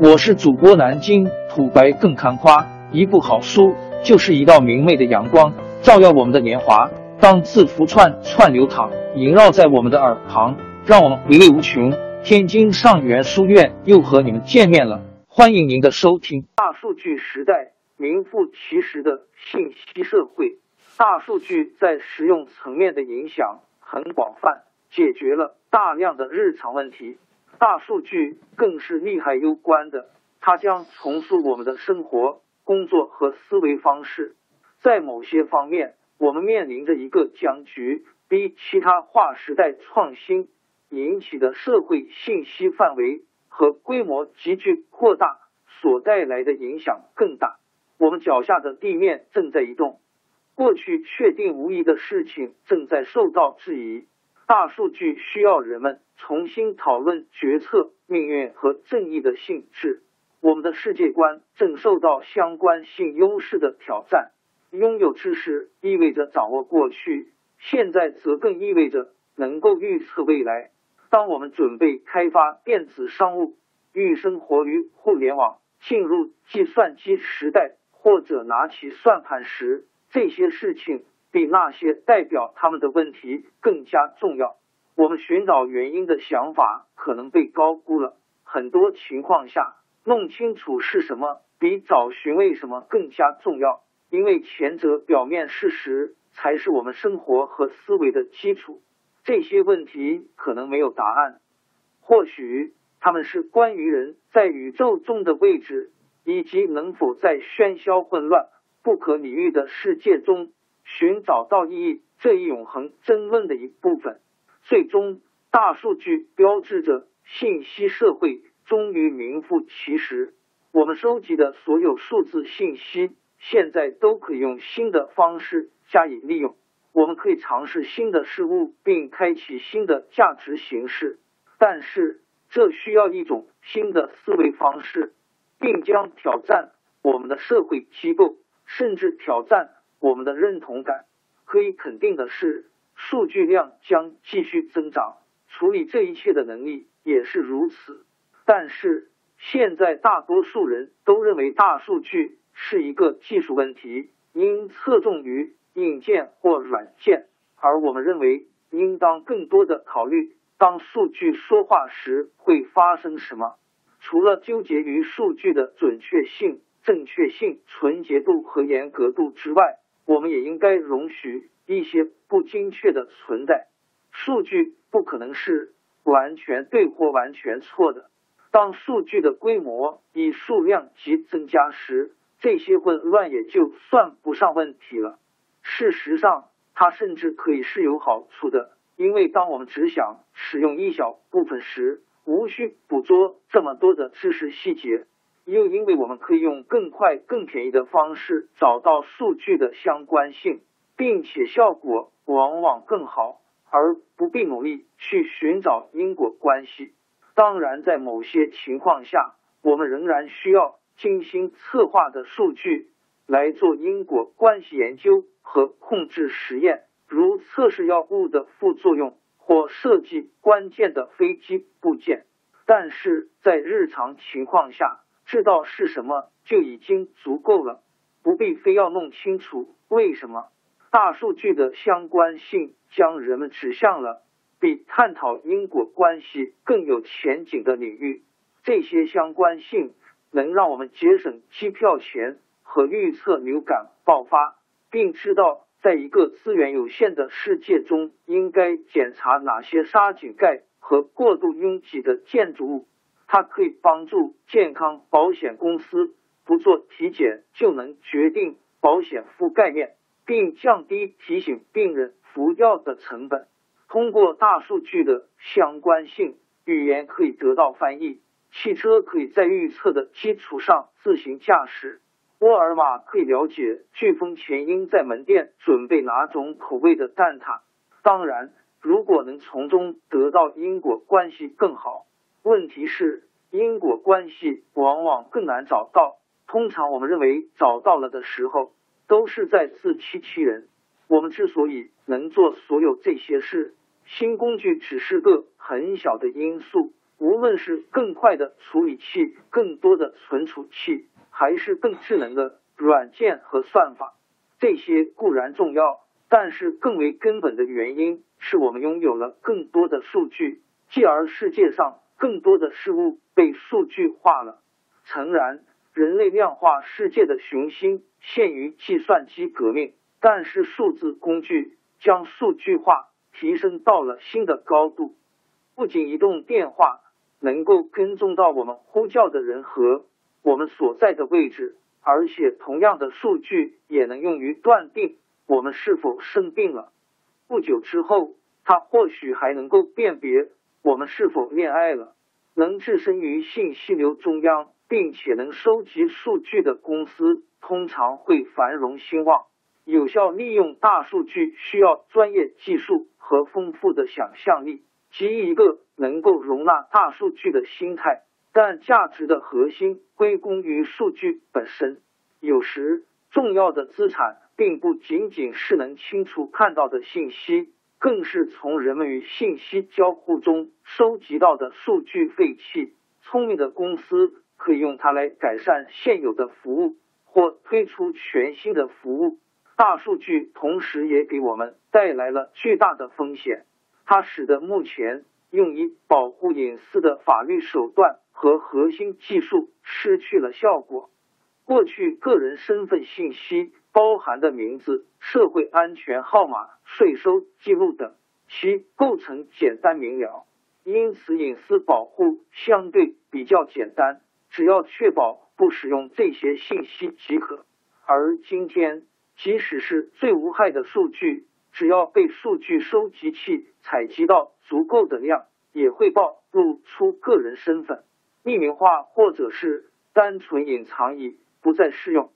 我是主播南京土白更看花，一部好书就是一道明媚的阳光，照耀我们的年华。当字符串串流淌，萦绕在我们的耳旁，让我们回味无穷。天津上元书院又和你们见面了，欢迎您的收听。大数据时代，名副其实的信息社会，大数据在实用层面的影响很广泛，解决了大量的日常问题。大数据更是利害攸关的，它将重塑我们的生活、工作和思维方式。在某些方面，我们面临着一个僵局，比其他划时代创新引起的社会信息范围和规模急剧扩大所带来的影响更大。我们脚下的地面正在移动，过去确定无疑的事情正在受到质疑。大数据需要人们重新讨论决策、命运和正义的性质。我们的世界观正受到相关性优势的挑战。拥有知识意味着掌握过去，现在则更意味着能够预测未来。当我们准备开发电子商务、欲生活于互联网、进入计算机时代，或者拿起算盘时，这些事情。比那些代表他们的问题更加重要。我们寻找原因的想法可能被高估了。很多情况下，弄清楚是什么比找寻为什么更加重要，因为前者表面事实才是我们生活和思维的基础。这些问题可能没有答案，或许他们是关于人在宇宙中的位置，以及能否在喧嚣、混乱、不可理喻的世界中。寻找到意义这一永恒争论的一部分，最终大数据标志着信息社会终于名副其实。我们收集的所有数字信息，现在都可以用新的方式加以利用。我们可以尝试新的事物，并开启新的价值形式，但是这需要一种新的思维方式，并将挑战我们的社会机构，甚至挑战。我们的认同感可以肯定的是，数据量将继续增长，处理这一切的能力也是如此。但是，现在大多数人都认为大数据是一个技术问题，应侧重于硬件或软件，而我们认为应当更多的考虑，当数据说话时会发生什么。除了纠结于数据的准确性、正确性、纯洁度和严格度之外，我们也应该容许一些不精确的存在。数据不可能是完全对或完全错的。当数据的规模以数量级增加时，这些混乱也就算不上问题了。事实上，它甚至可以是有好处的，因为当我们只想使用一小部分时，无需捕捉这么多的知识细节。又因为我们可以用更快、更便宜的方式找到数据的相关性，并且效果往往更好，而不必努力去寻找因果关系。当然，在某些情况下，我们仍然需要精心策划的数据来做因果关系研究和控制实验，如测试药物的副作用或设计关键的飞机部件。但是在日常情况下，知道是什么就已经足够了，不必非要弄清楚为什么。大数据的相关性将人们指向了比探讨因果关系更有前景的领域。这些相关性能让我们节省机票钱和预测流感爆发，并知道在一个资源有限的世界中应该检查哪些沙井盖和过度拥挤的建筑物。它可以帮助健康保险公司不做体检就能决定保险覆盖面，并降低提醒病人服药的成本。通过大数据的相关性，语言可以得到翻译，汽车可以在预测的基础上自行驾驶，沃尔玛可以了解飓风前应在门店准备哪种口味的蛋挞。当然，如果能从中得到因果关系更好。问题是因果关系往往更难找到。通常我们认为找到了的时候，都是在自欺欺人。我们之所以能做所有这些事，新工具只是个很小的因素。无论是更快的处理器、更多的存储器，还是更智能的软件和算法，这些固然重要，但是更为根本的原因是我们拥有了更多的数据，继而世界上更多的事物被数据化了。诚然，人类量化世界的雄心限于计算机革命，但是数字工具将数据化提升到了新的高度。不仅移动电话能够跟踪到我们呼叫的人和我们所在的位置，而且同样的数据也能用于断定我们是否生病了。不久之后，它或许还能够辨别我们是否恋爱了。能置身于信息流中央，并且能收集数据的公司，通常会繁荣兴旺。有效利用大数据需要专业技术和丰富的想象力。及一个能够容纳大数据的心态，但价值的核心归功于数据本身。有时，重要的资产并不仅仅是能清楚看到的信息，更是从人们与信息交互中收集到的数据废弃。聪明的公司可以用它来改善现有的服务，或推出全新的服务。大数据同时也给我们带来了巨大的风险。它使得目前用以保护隐私的法律手段和核心技术失去了效果。过去，个人身份信息包含的名字、社会安全号码、税收记录等，其构成简单明了，因此隐私保护相对比较简单，只要确保不使用这些信息即可。而今天，即使是最无害的数据。只要被数据收集器采集到足够的量，也会暴露出个人身份。匿名化或者是单纯隐藏已不再适用。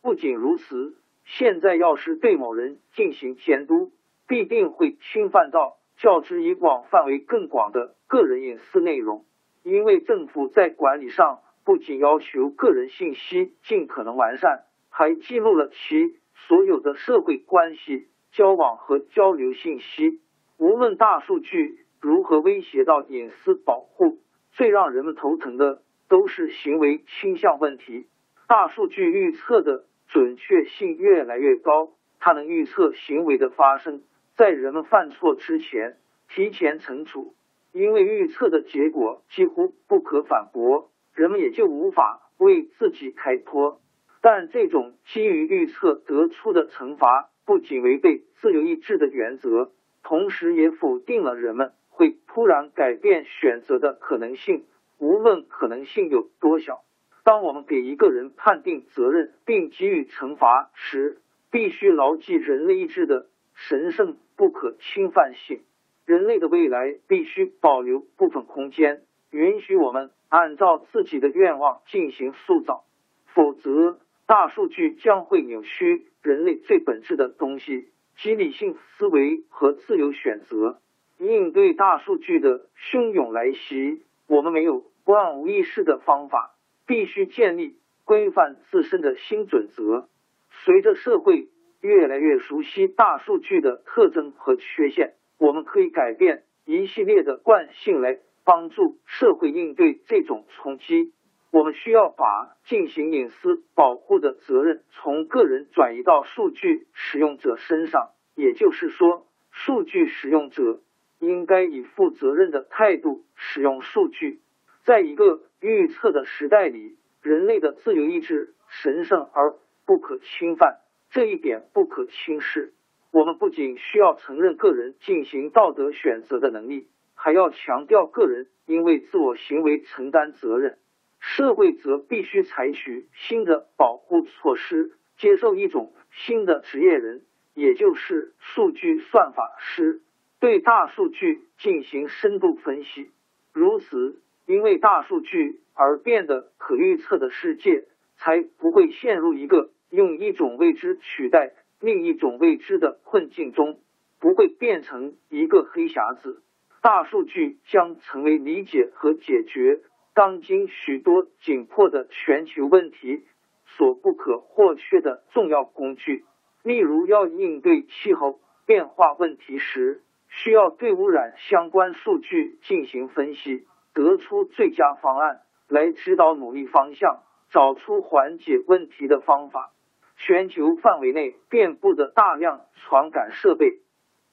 不仅如此，现在要是对某人进行监督，必定会侵犯到较之以往范围更广的个人隐私内容。因为政府在管理上不仅要求个人信息尽可能完善，还记录了其所有的社会关系。交往和交流信息，无论大数据如何威胁到隐私保护，最让人们头疼的都是行为倾向问题。大数据预测的准确性越来越高，它能预测行为的发生，在人们犯错之前提前惩处。因为预测的结果几乎不可反驳，人们也就无法为自己开脱。但这种基于预测得出的惩罚。不仅违背自由意志的原则，同时也否定了人们会突然改变选择的可能性，无论可能性有多小。当我们给一个人判定责任并给予惩罚时，必须牢记人类意志的神圣不可侵犯性。人类的未来必须保留部分空间，允许我们按照自己的愿望进行塑造，否则。大数据将会扭曲人类最本质的东西，即理性思维和自由选择。应对大数据的汹涌来袭，我们没有万无一失的方法，必须建立规范自身的新准则。随着社会越来越熟悉大数据的特征和缺陷，我们可以改变一系列的惯性来帮助社会应对这种冲击。我们需要把进行隐私保护的责任从个人转移到数据使用者身上，也就是说，数据使用者应该以负责任的态度使用数据。在一个预测的时代里，人类的自由意志神圣而不可侵犯，这一点不可轻视。我们不仅需要承认个人进行道德选择的能力，还要强调个人应为自我行为承担责任。社会则必须采取新的保护措施，接受一种新的职业人，也就是数据算法师，对大数据进行深度分析。如此，因为大数据而变得可预测的世界，才不会陷入一个用一种未知取代另一种未知的困境中，不会变成一个黑匣子。大数据将成为理解和解决。当今许多紧迫的全球问题所不可或缺的重要工具，例如要应对气候变化问题时，需要对污染相关数据进行分析，得出最佳方案来指导努力方向，找出缓解问题的方法。全球范围内遍布的大量传感设备，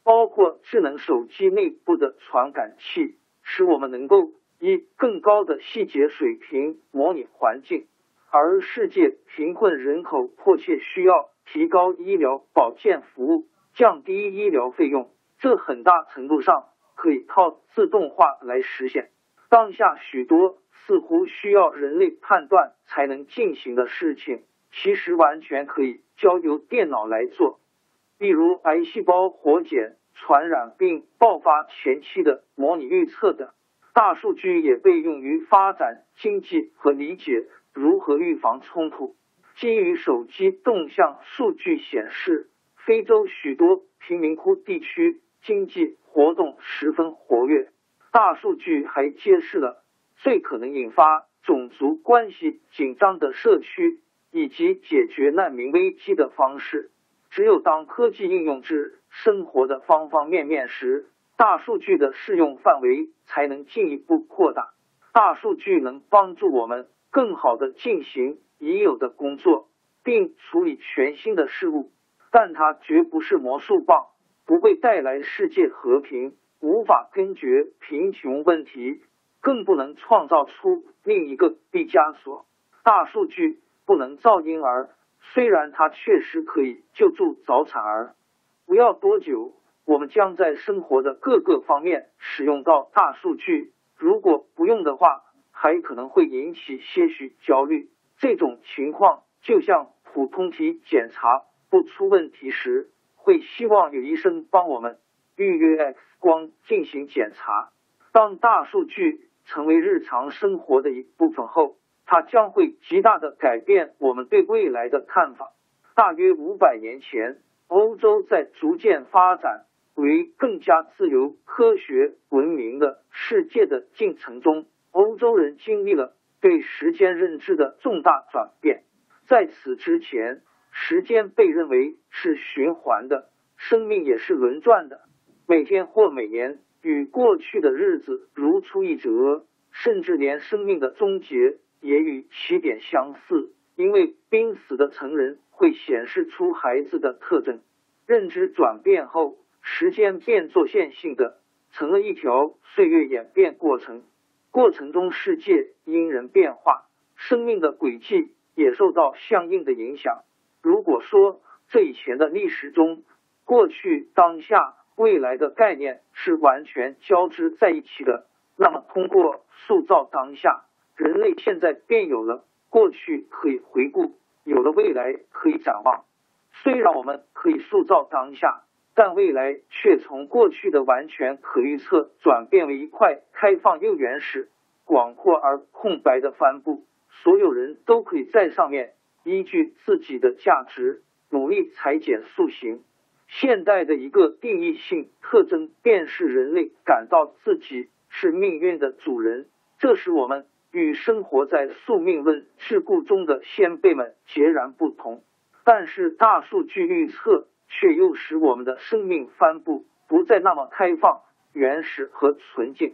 包括智能手机内部的传感器，使我们能够以更高的细节水平模拟环境。而世界贫困人口迫切需要提高医疗保健服务，降低医疗费用，这很大程度上可以靠自动化来实现。当下许多似乎需要人类判断才能进行的事情。其实完全可以交由电脑来做，例如癌细胞活检、传染病爆发前期的模拟预测等。大数据也被用于发展经济和理解如何预防冲突。基于手机动向数据显示，非洲许多贫民窟地区经济活动十分活跃。大数据还揭示了最可能引发种族关系紧张的社区。以及解决难民危机的方式，只有当科技应用至生活的方方面面时，大数据的适用范围才能进一步扩大。大数据能帮助我们更好的进行已有的工作，并处理全新的事物，但它绝不是魔术棒，不会带来世界和平，无法根绝贫穷问题，更不能创造出另一个毕加索。大数据。不能造婴儿，虽然它确实可以救助早产儿。不要多久，我们将在生活的各个方面使用到大数据。如果不用的话，还可能会引起些许焦虑。这种情况就像普通体检查不出问题时，会希望有医生帮我们预约 X 光进行检查。当大数据成为日常生活的一部分后，它将会极大的改变我们对未来的看法。大约五百年前，欧洲在逐渐发展为更加自由、科学文明的世界的进程中，欧洲人经历了对时间认知的重大转变。在此之前，时间被认为是循环的，生命也是轮转的，每天或每年与过去的日子如出一辙，甚至连生命的终结。也与起点相似，因为濒死的成人会显示出孩子的特征。认知转变后，时间变作线性的，成了一条岁月演变过程。过程中，世界因人变化，生命的轨迹也受到相应的影响。如果说这以前的历史中，过去、当下、未来的概念是完全交织在一起的，那么通过塑造当下。人类现在便有了过去可以回顾，有了未来可以展望。虽然我们可以塑造当下，但未来却从过去的完全可预测转变为一块开放又原始、广阔而空白的帆布。所有人都可以在上面依据自己的价值努力裁剪塑形。现代的一个定义性特征便是人类感到自己是命运的主人，这是我们。与生活在宿命论桎梏中的先辈们截然不同，但是大数据预测却又使我们的生命帆布不再那么开放、原始和纯净。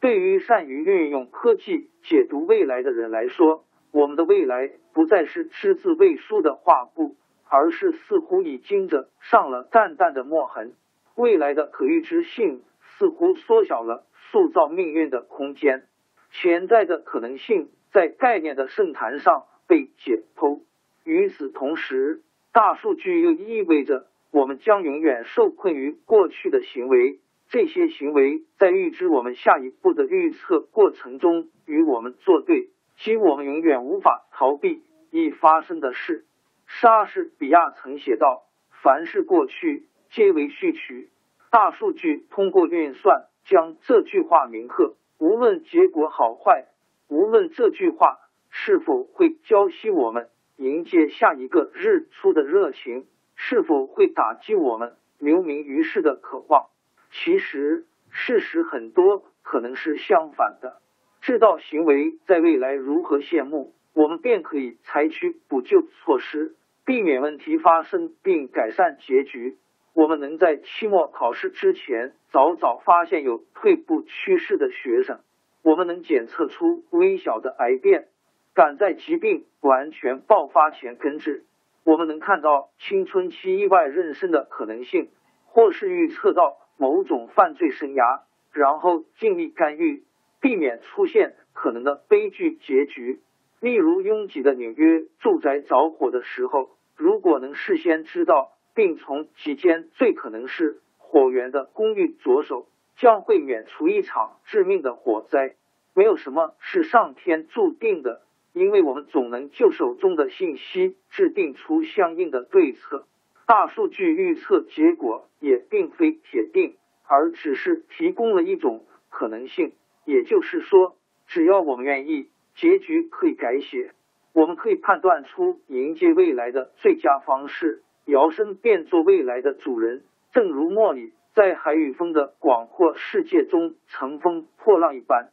对于善于运用科技解读未来的人来说，我们的未来不再是只字未书的画布，而是似乎已经着上了淡淡的墨痕。未来的可预知性似乎缩小了塑造命运的空间。潜在的可能性在概念的圣坛上被解剖。与此同时，大数据又意味着我们将永远受困于过去的行为。这些行为在预知我们下一步的预测过程中与我们作对，即我们永远无法逃避已发生的事。莎士比亚曾写道：“凡是过去，皆为序曲。”大数据通过运算将这句话铭刻。无论结果好坏，无论这句话是否会浇熄我们迎接下一个日出的热情，是否会打击我们留名于世的渴望，其实事实很多可能是相反的。知道行为在未来如何谢幕，我们便可以采取补救措施，避免问题发生并改善结局。我们能在期末考试之前早早发现有退步趋势的学生，我们能检测出微小的癌变，赶在疾病完全爆发前根治。我们能看到青春期意外妊娠的可能性，或是预测到某种犯罪生涯，然后尽力干预，避免出现可能的悲剧结局。例如，拥挤的纽约住宅着火的时候，如果能事先知道，并从其间最可能是火源的公寓着手，将会免除一场致命的火灾。没有什么是上天注定的，因为我们总能就手中的信息制定出相应的对策。大数据预测结果也并非铁定，而只是提供了一种可能性。也就是说，只要我们愿意。结局可以改写，我们可以判断出迎接未来的最佳方式，摇身变作未来的主人，正如莫里在海与风的广阔世界中乘风破浪一般。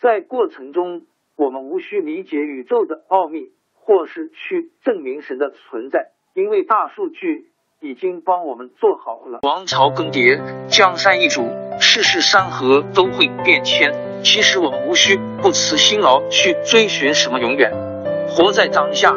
在过程中，我们无需理解宇宙的奥秘，或是去证明神的存在，因为大数据已经帮我们做好了。王朝更迭，江山易主，世事山河都会变迁。其实我们无需不辞辛劳去追寻什么永远，活在当下，